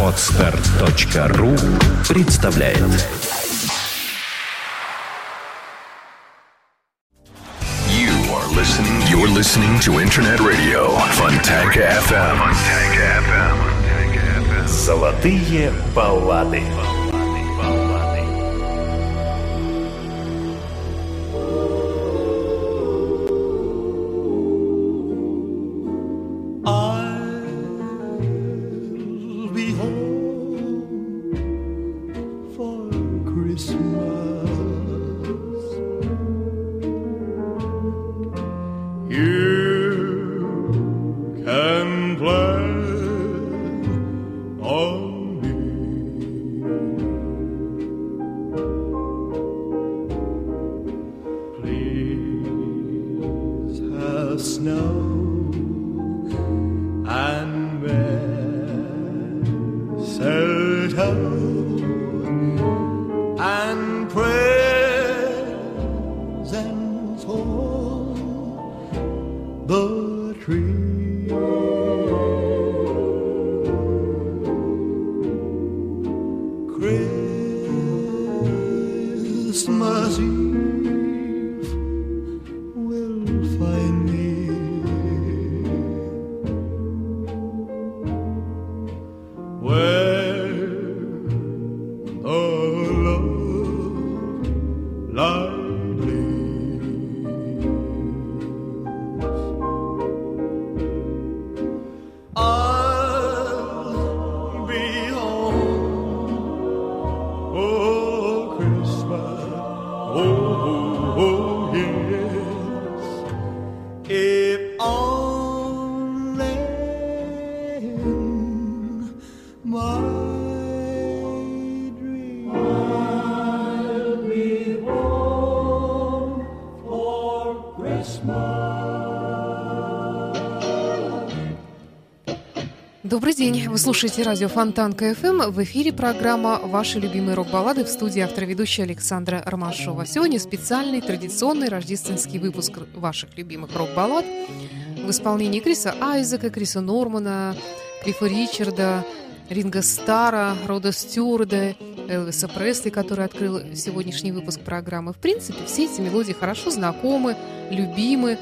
Отстар.ру представляет You are listening. You're listening to Internet Radio Fontanka FM. Fontanka FM. Золотые баллады. Слушаете радио Фонтанка FM. В эфире программа «Ваши любимые рок-баллады» в студии автор ведущая Александра Ромашова. Сегодня специальный традиционный рождественский выпуск ваших любимых рок-баллад в исполнении Криса Айзека, Криса Нормана, Клиффа Ричарда, Ринга Стара, Рода Стюарда, Элвиса Пресли, который открыл сегодняшний выпуск программы. В принципе, все эти мелодии хорошо знакомы, любимы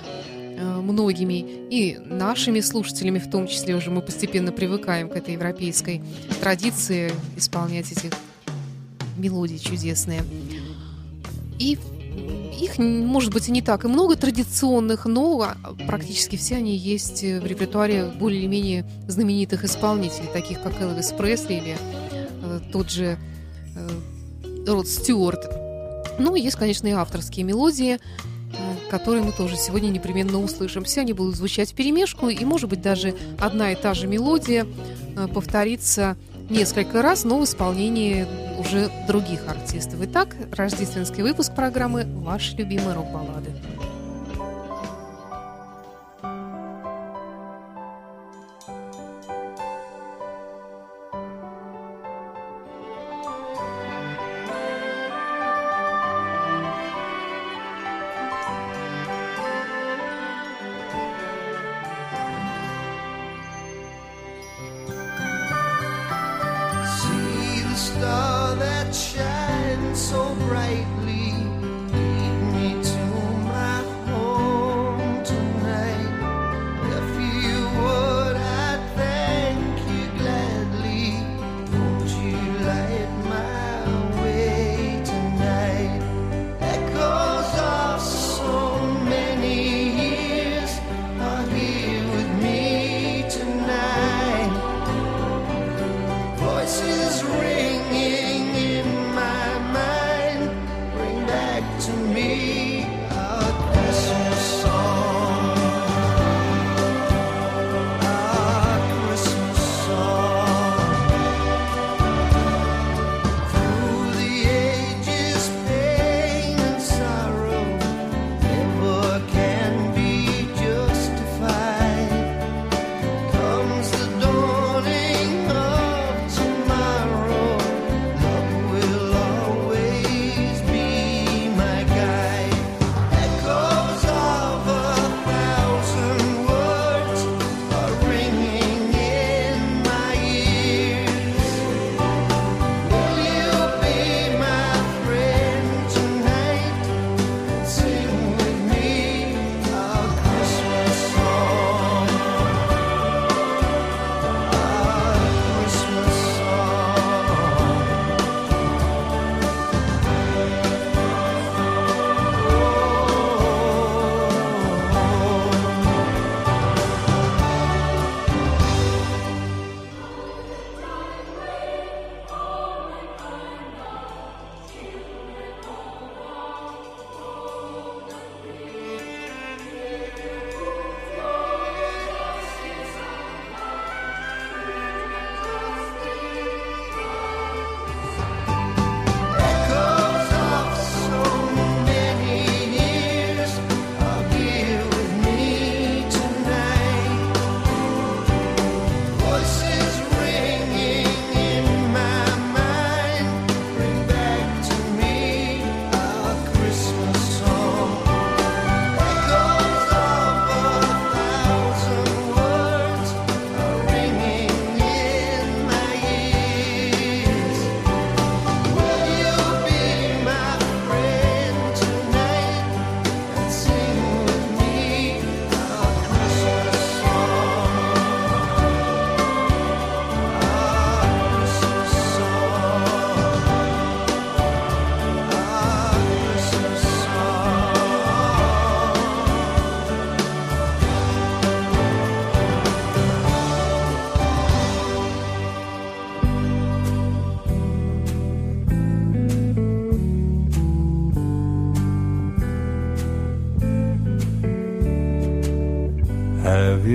многими и нашими слушателями в том числе уже мы постепенно привыкаем к этой европейской традиции исполнять эти мелодии чудесные. И их, может быть, и не так и много традиционных, но практически все они есть в репертуаре более или менее знаменитых исполнителей, таких как Элвис Пресли или э, тот же э, Род Стюарт. Ну, есть, конечно, и авторские мелодии, э, которые мы тоже сегодня непременно услышим. Все они будут звучать в перемешку, и, может быть, даже одна и та же мелодия э, повторится несколько раз, но в исполнении уже других артистов. Итак, рождественский выпуск программы «Ваши любимые рок-баллады».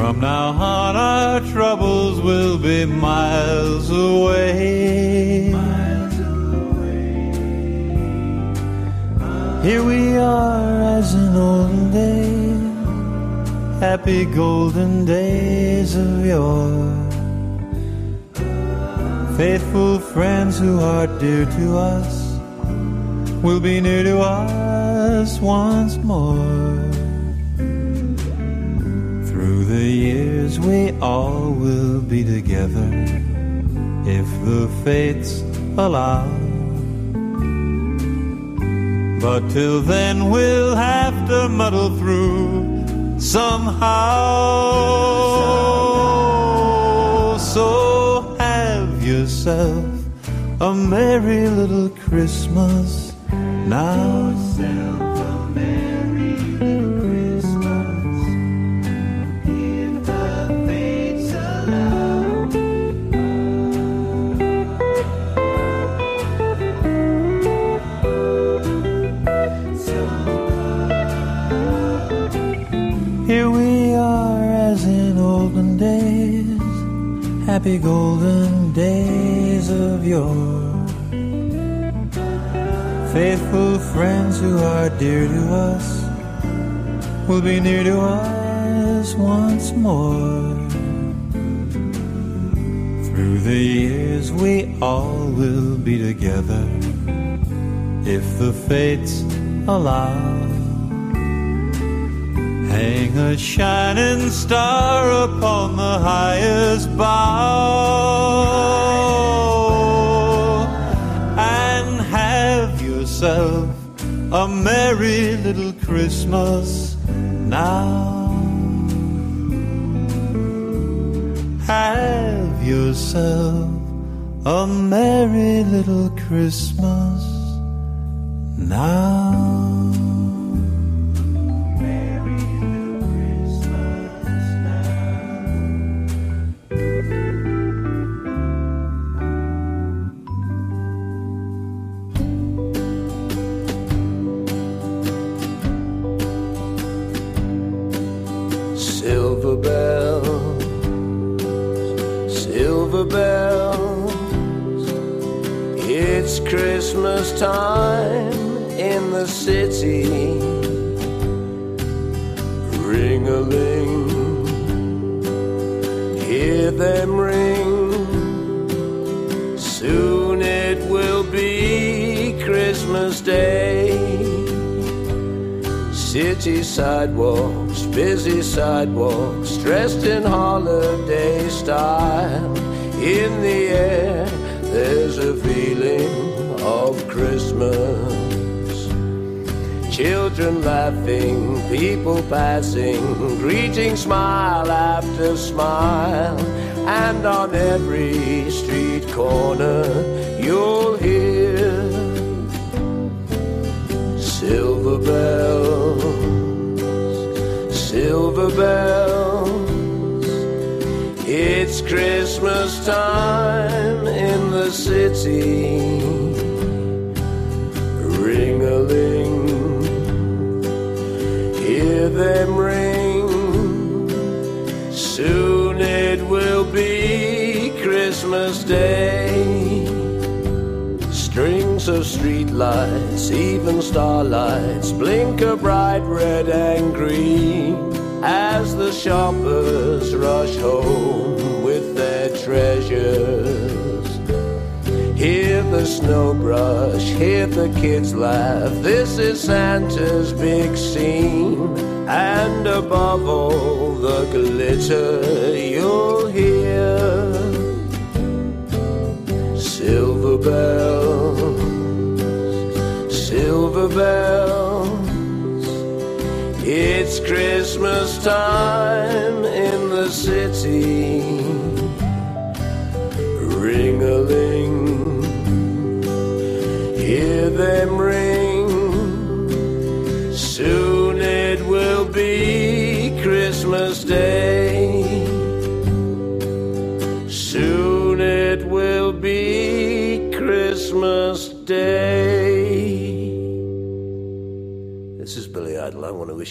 From now on, our troubles will be miles away. Miles away. Here we are as in olden days, happy golden days of yore. Faithful friends who are dear to us will be near to us once more. We all will be together if the fates allow. But till then, we'll have to muddle through somehow. So have yourself a merry little Christmas now. Happy golden days of yore. Faithful friends who are dear to us will be near to us once more. Through the years, we all will be together if the fates allow. Hang a shining star upon the highest bough and have yourself a merry little Christmas now. Have yourself a merry little Christmas now. Sidewalks, busy sidewalks, dressed in holiday style. In the air, there's a feeling of Christmas. Children laughing, people passing, greeting smile after smile. And on every street corner, you'll hear silver bells, silver bells. It's Christmas time in the city. Ring a ling, hear them ring. Soon it will be Christmas Day. Strings of streetlights, even starlights, blink a bright red and green as the shoppers rush home with their treasures. Hear the snow brush, hear the kids laugh. This is Santa's big scene. And above all the glitter, you'll hear silver bells, silver bells. Christmas time in the city. Ring a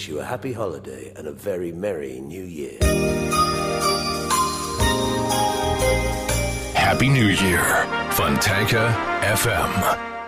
you a happy holiday and a very merry new year. Happy New Year, Fontanka FM.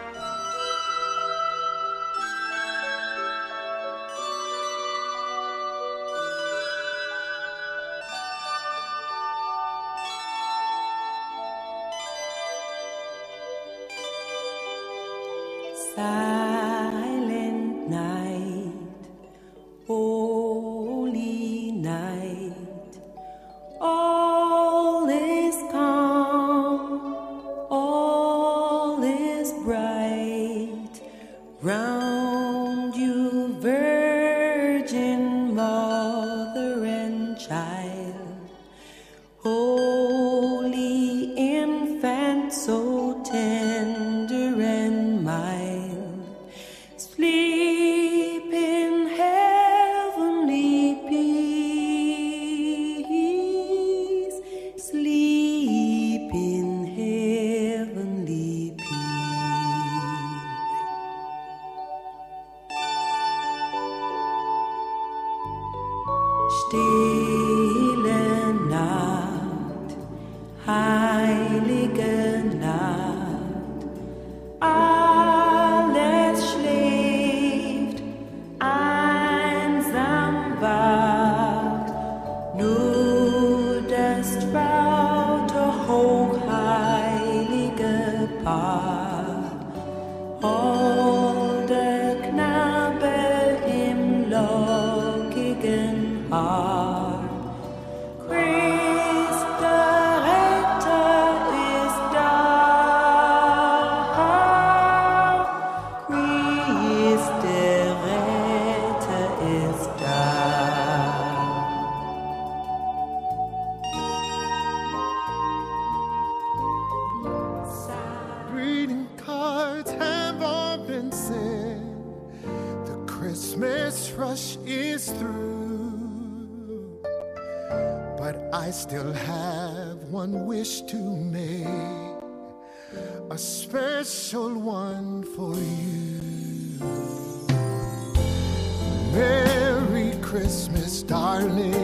Christmas, darling.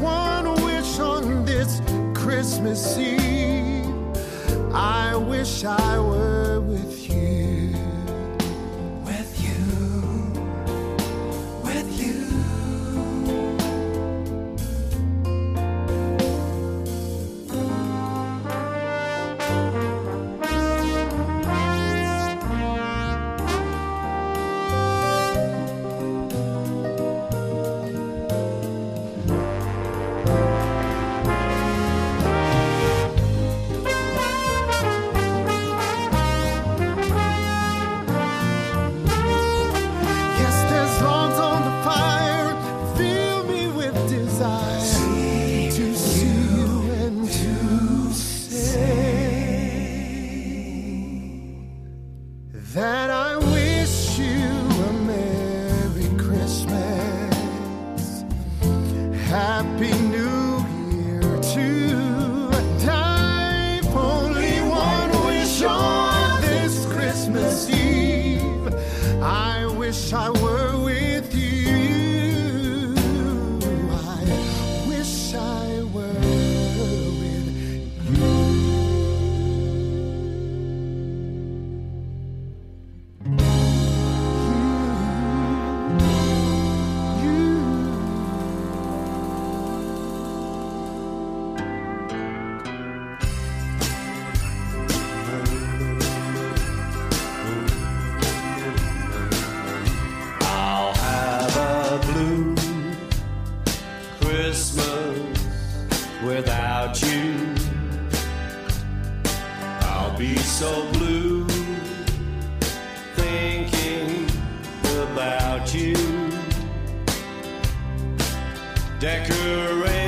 one wish on this Christmas Eve. I wish I were with you. So blue thinking about you. Decorations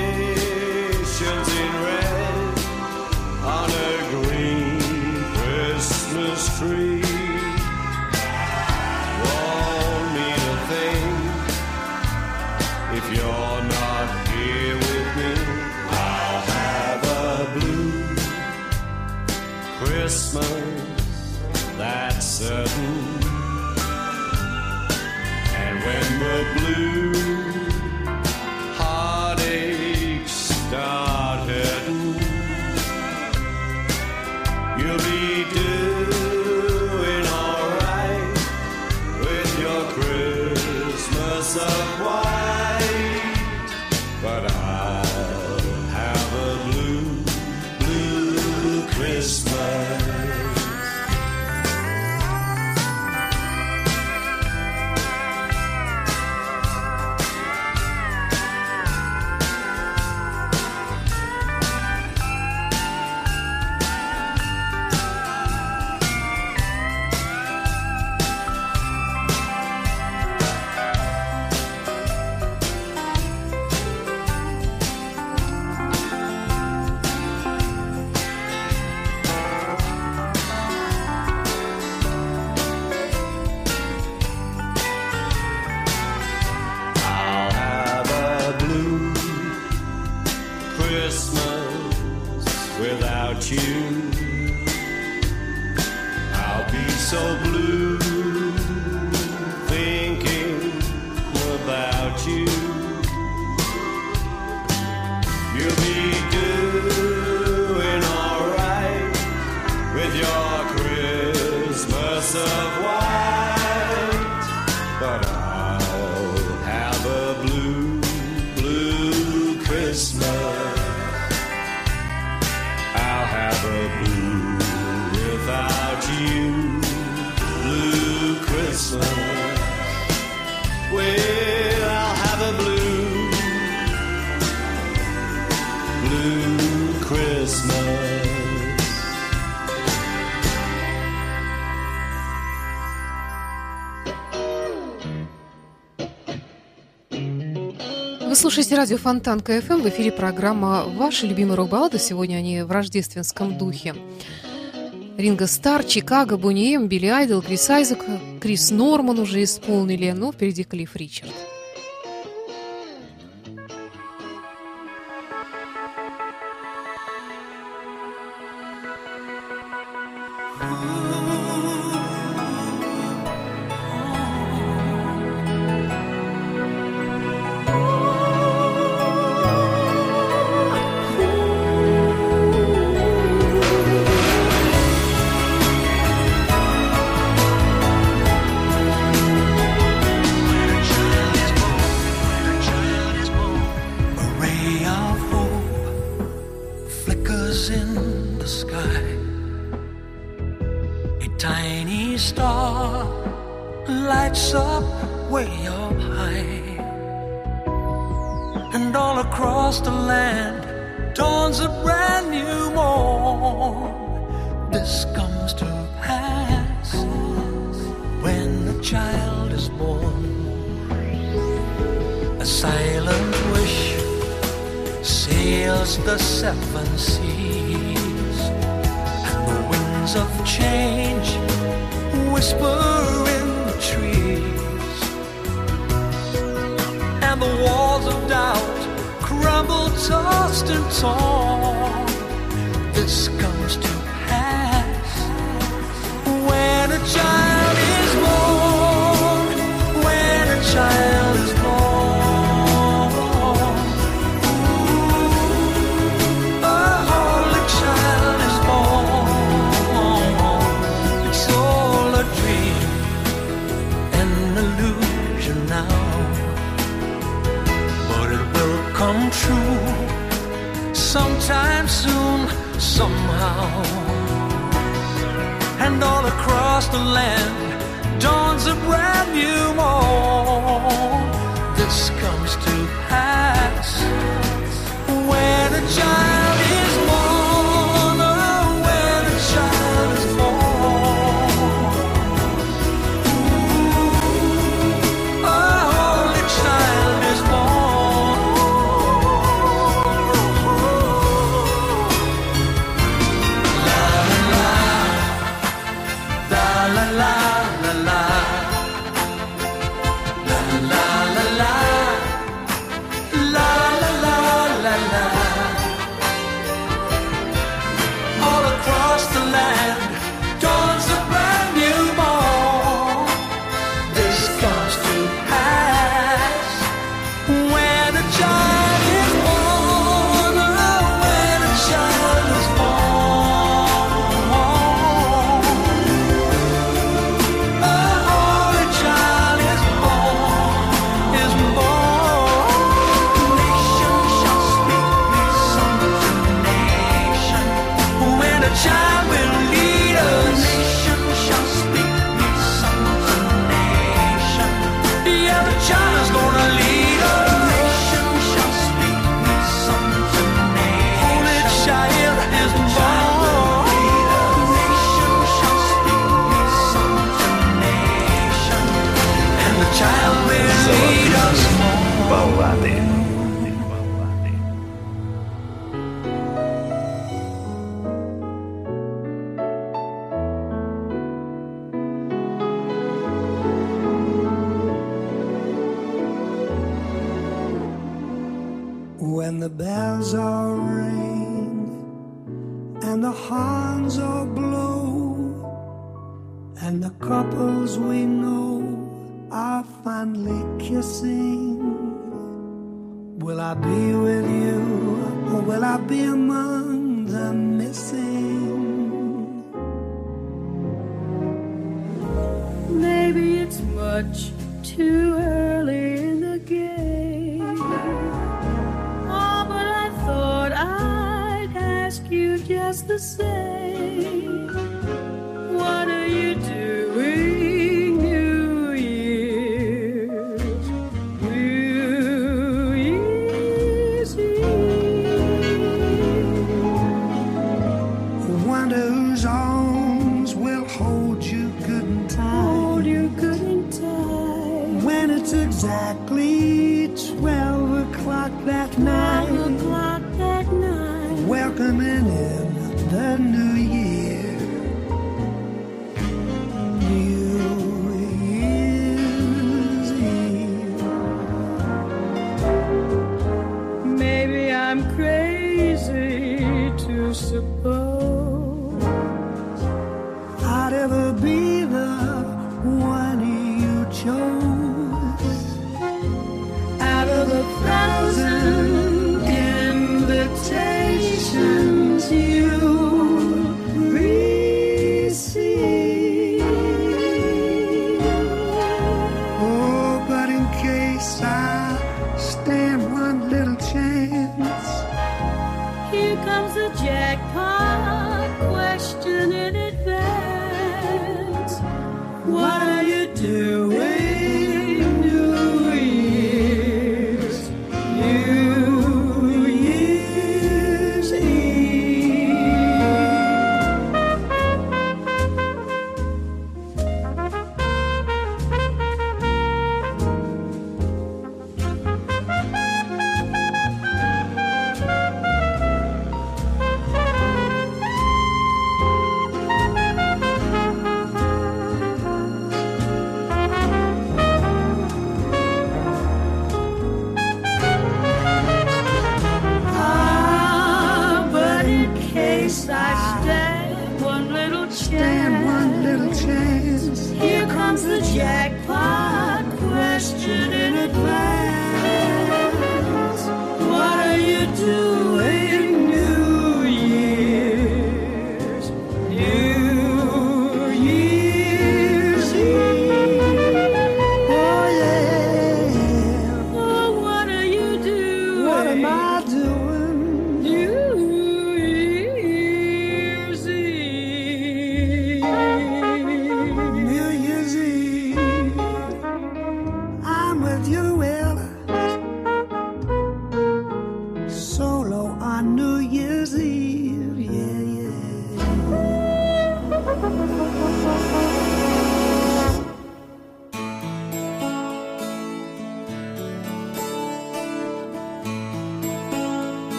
so blue Слушаете радио Фонтан КФМ. В эфире программа «Ваши любимые рок-баллады». Сегодня они в рождественском духе. Ринго Стар, Чикаго, Бонни Эм, Билли Айдол, Крис Айзек, Крис Норман уже исполнили, но впереди Клифф Ричард. Tiny star lights up way up high. And all across the land dawns a brand new morn. This comes to pass when a child is born. A silent wish sails the seven seas, the winds of change whisper in the trees, and the walls of doubt crumble, tossed and torn. This comes to pass when a child is born. And all across the land dawns a brand new morn. the.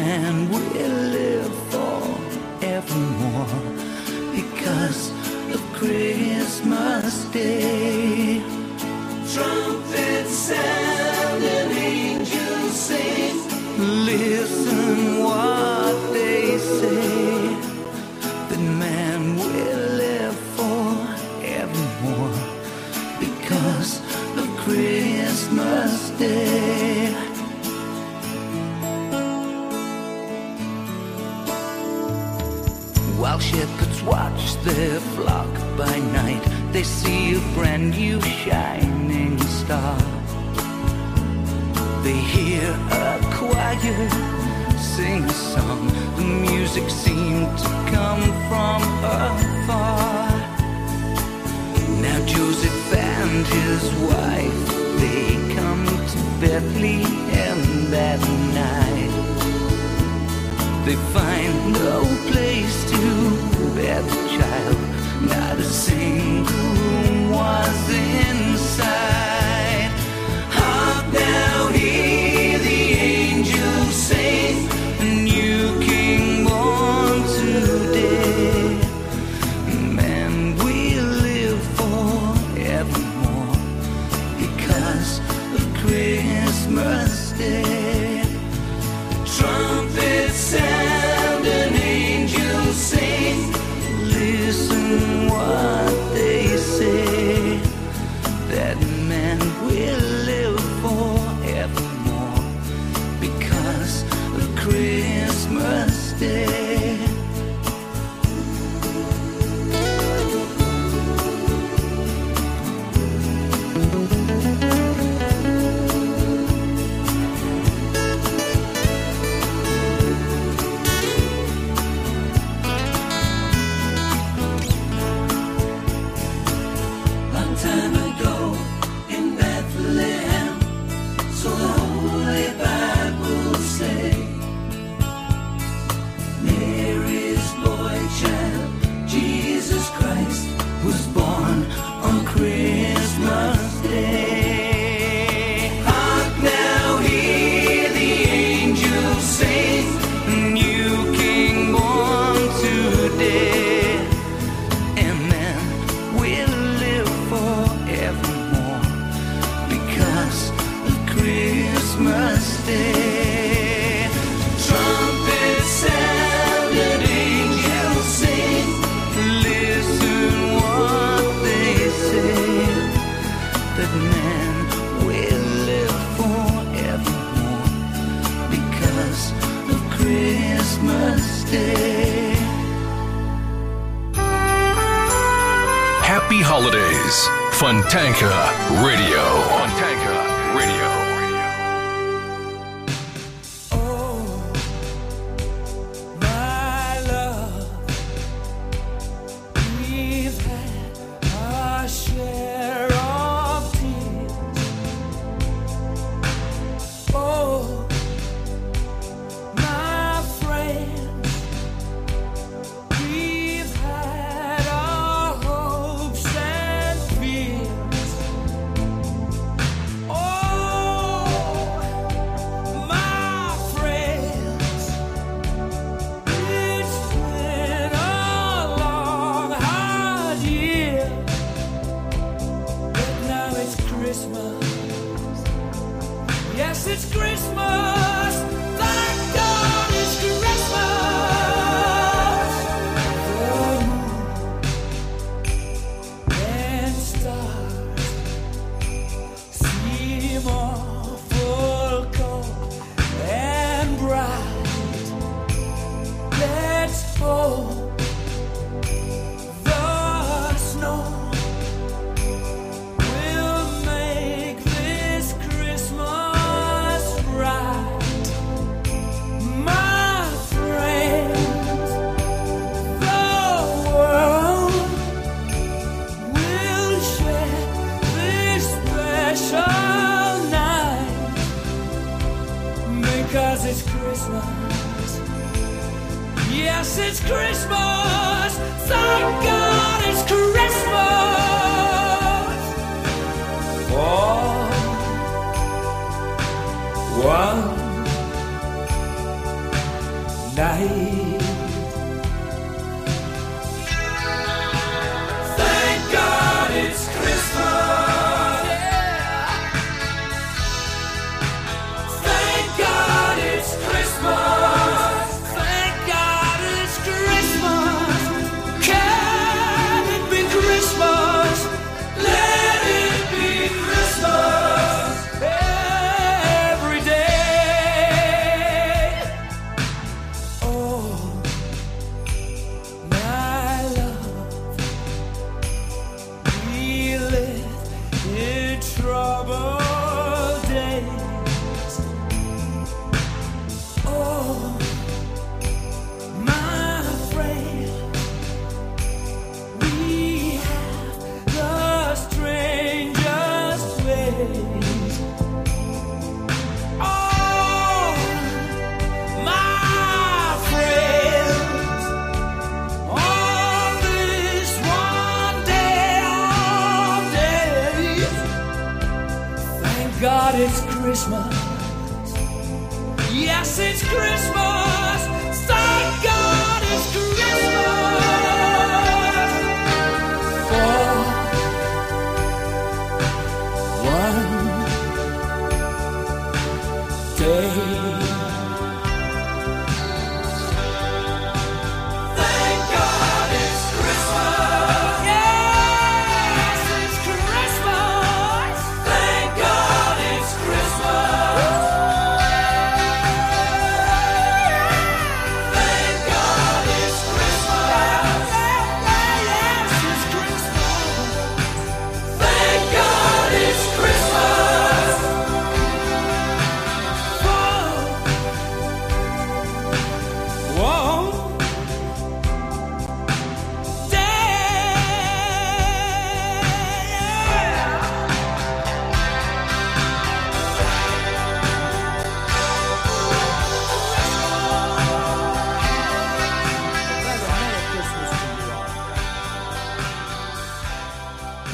man will live forevermore because of Christmas Day. Trumpets sound. watch their flock by night. They see a brand new shining star. They hear a choir sing a song. The music seemed to come from afar. Now Joseph and his wife, they come to Bethlehem that night they find no place to bear the child. Not a single room was inside.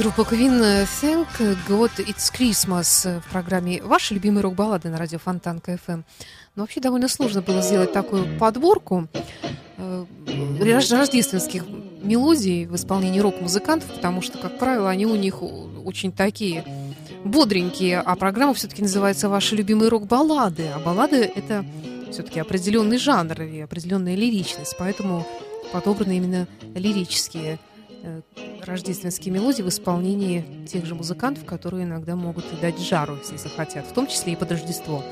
Группа Queen э, Thank God It's Christmas э, в программе «Ваши любимые рок-баллады» на радио Фонтан КФМ. Но вообще довольно сложно было сделать такую подборку э, рож- рождественских мелодий в исполнении рок-музыкантов, потому что, как правило, они у них очень такие бодренькие, а программа все-таки называется «Ваши любимые рок-баллады», а баллады — это все-таки определенный жанр и определенная лиричность, поэтому подобраны именно лирические рождественские мелодии в исполнении тех же музыкантов, которые иногда могут и дать жару, если захотят, в том числе и под Рождество.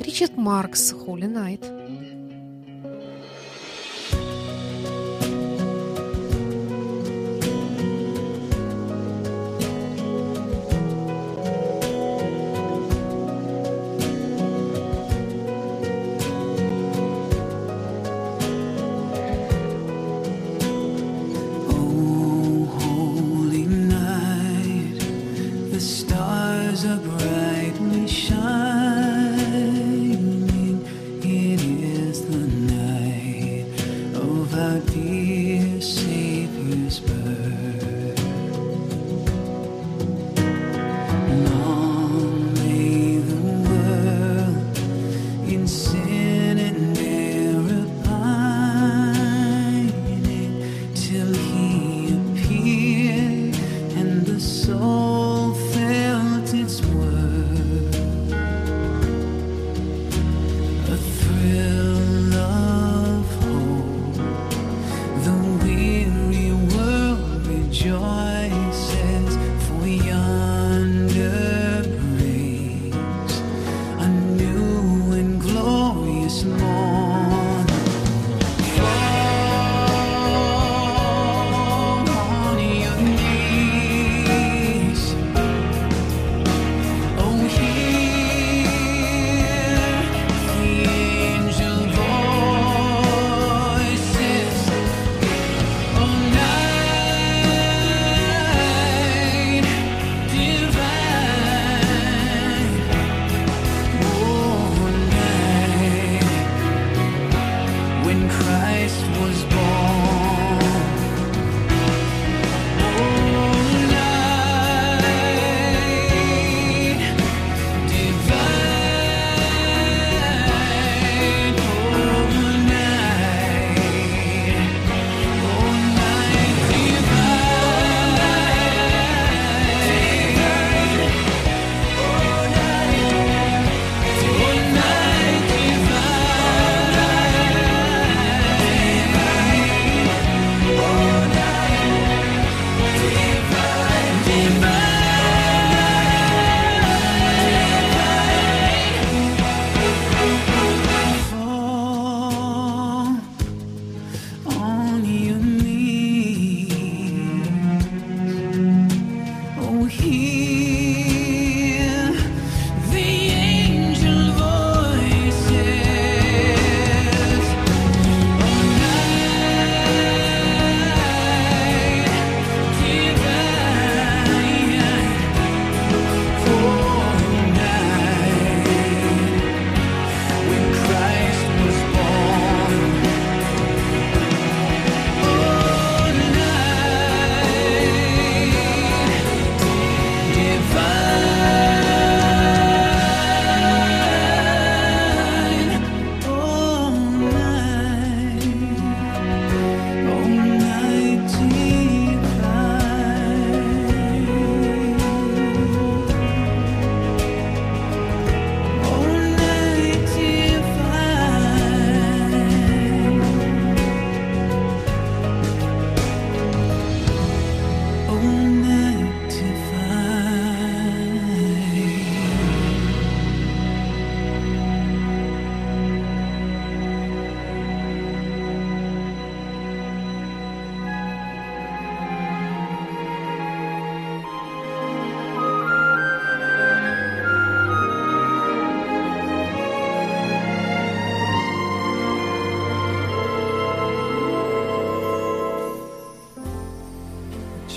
Ричард Маркс, Holy Night.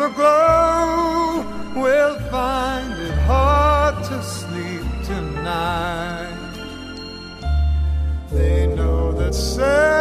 The glow will find it hard to sleep tonight. They know that.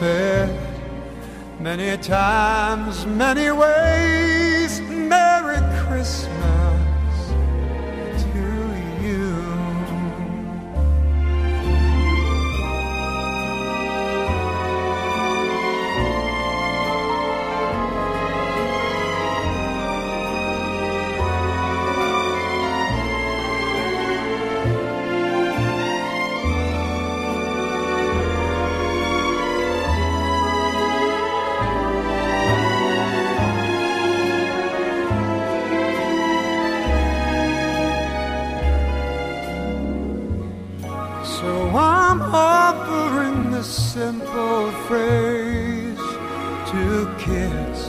said many times, many ways. kids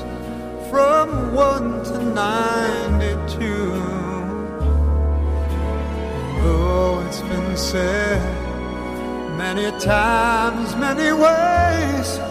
from 1 to 92. Though it's been said many times, many ways.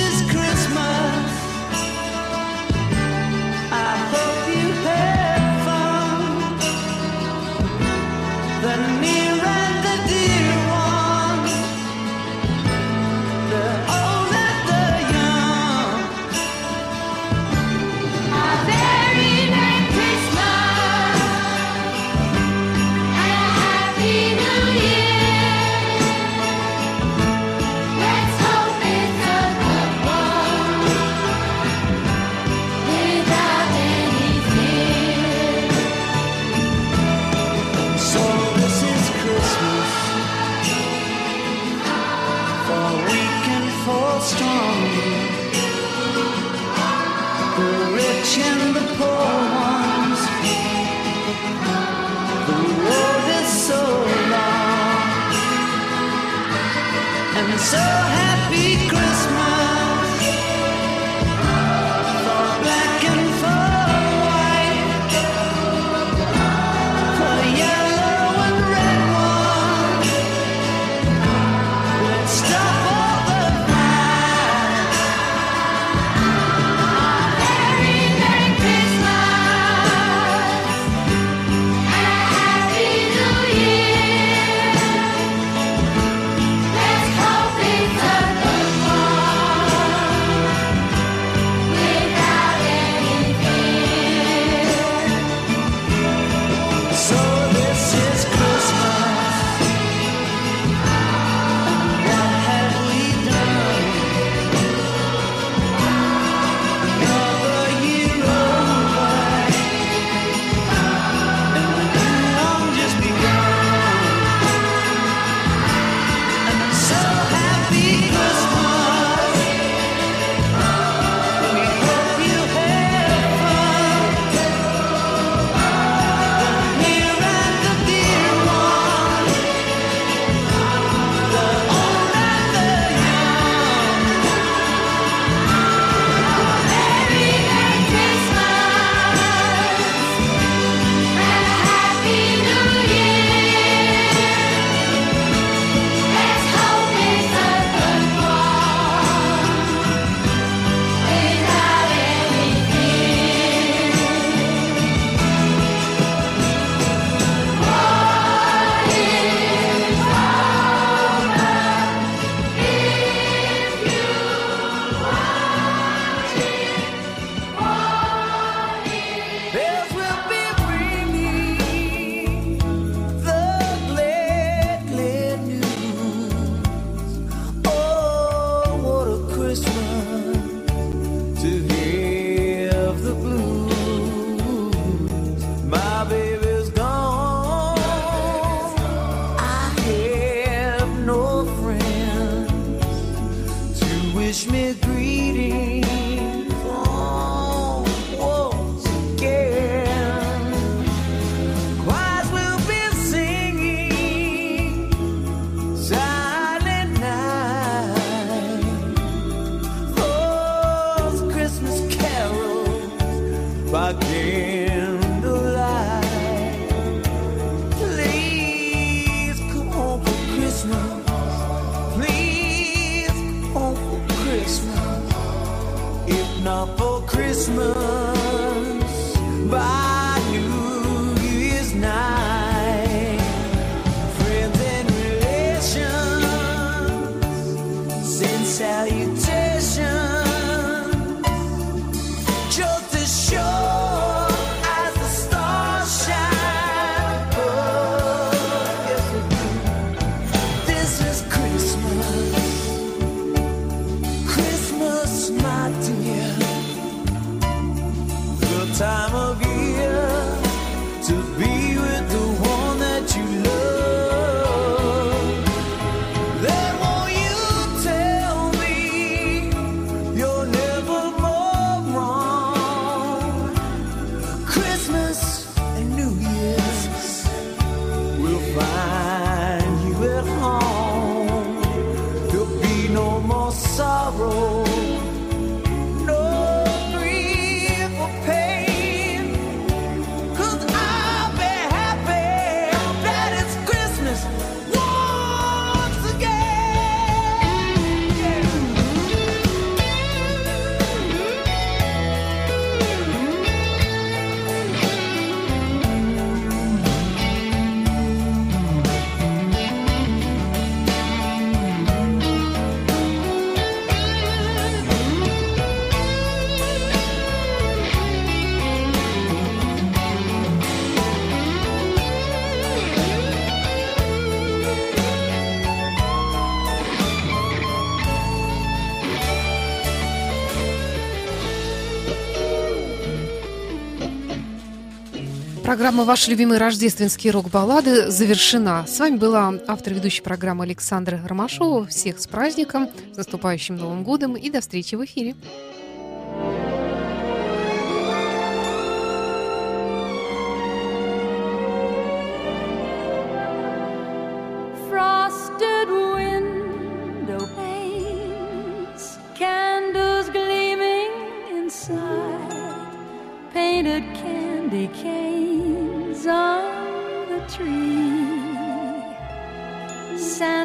Программа «Ваши любимые рождественские рок-баллады» завершена. С вами была автор ведущей программы Александра Ромашова. Всех с праздником, с наступающим Новым годом и до встречи в эфире.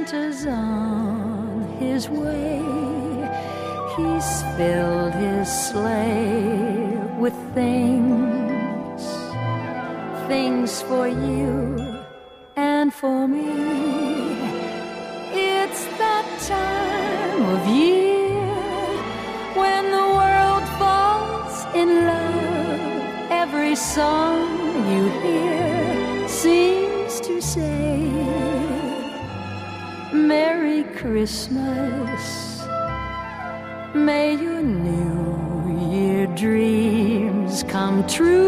winter's on his way. He's filled his sleigh with things, things for you Christmas. May your New Year dreams come true.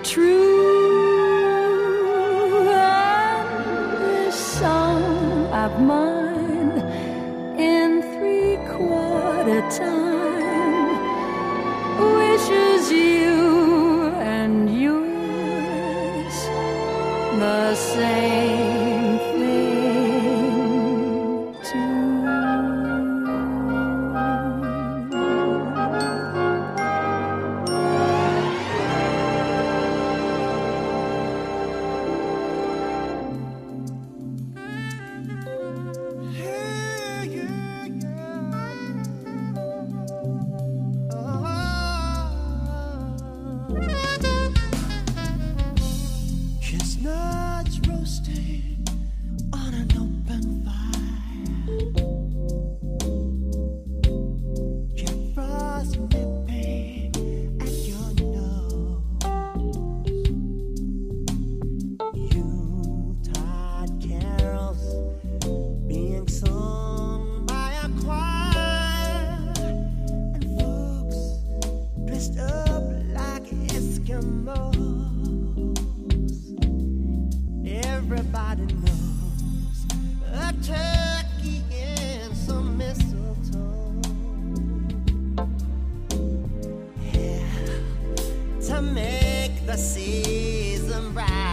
true. And this song of mine. to make the season right.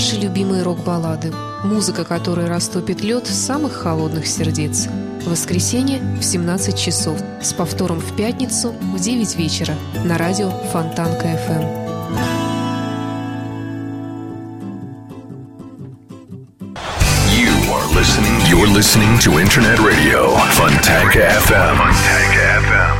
Ваши любимые рок-баллады. Музыка, которая растопит лед самых холодных сердец. В воскресенье в 17 часов. С повтором в пятницу в 9 вечера на радио Фонтанка FM. Эм. Listening, you're listening to Internet Radio, Fontanka FM. Fontanka FM.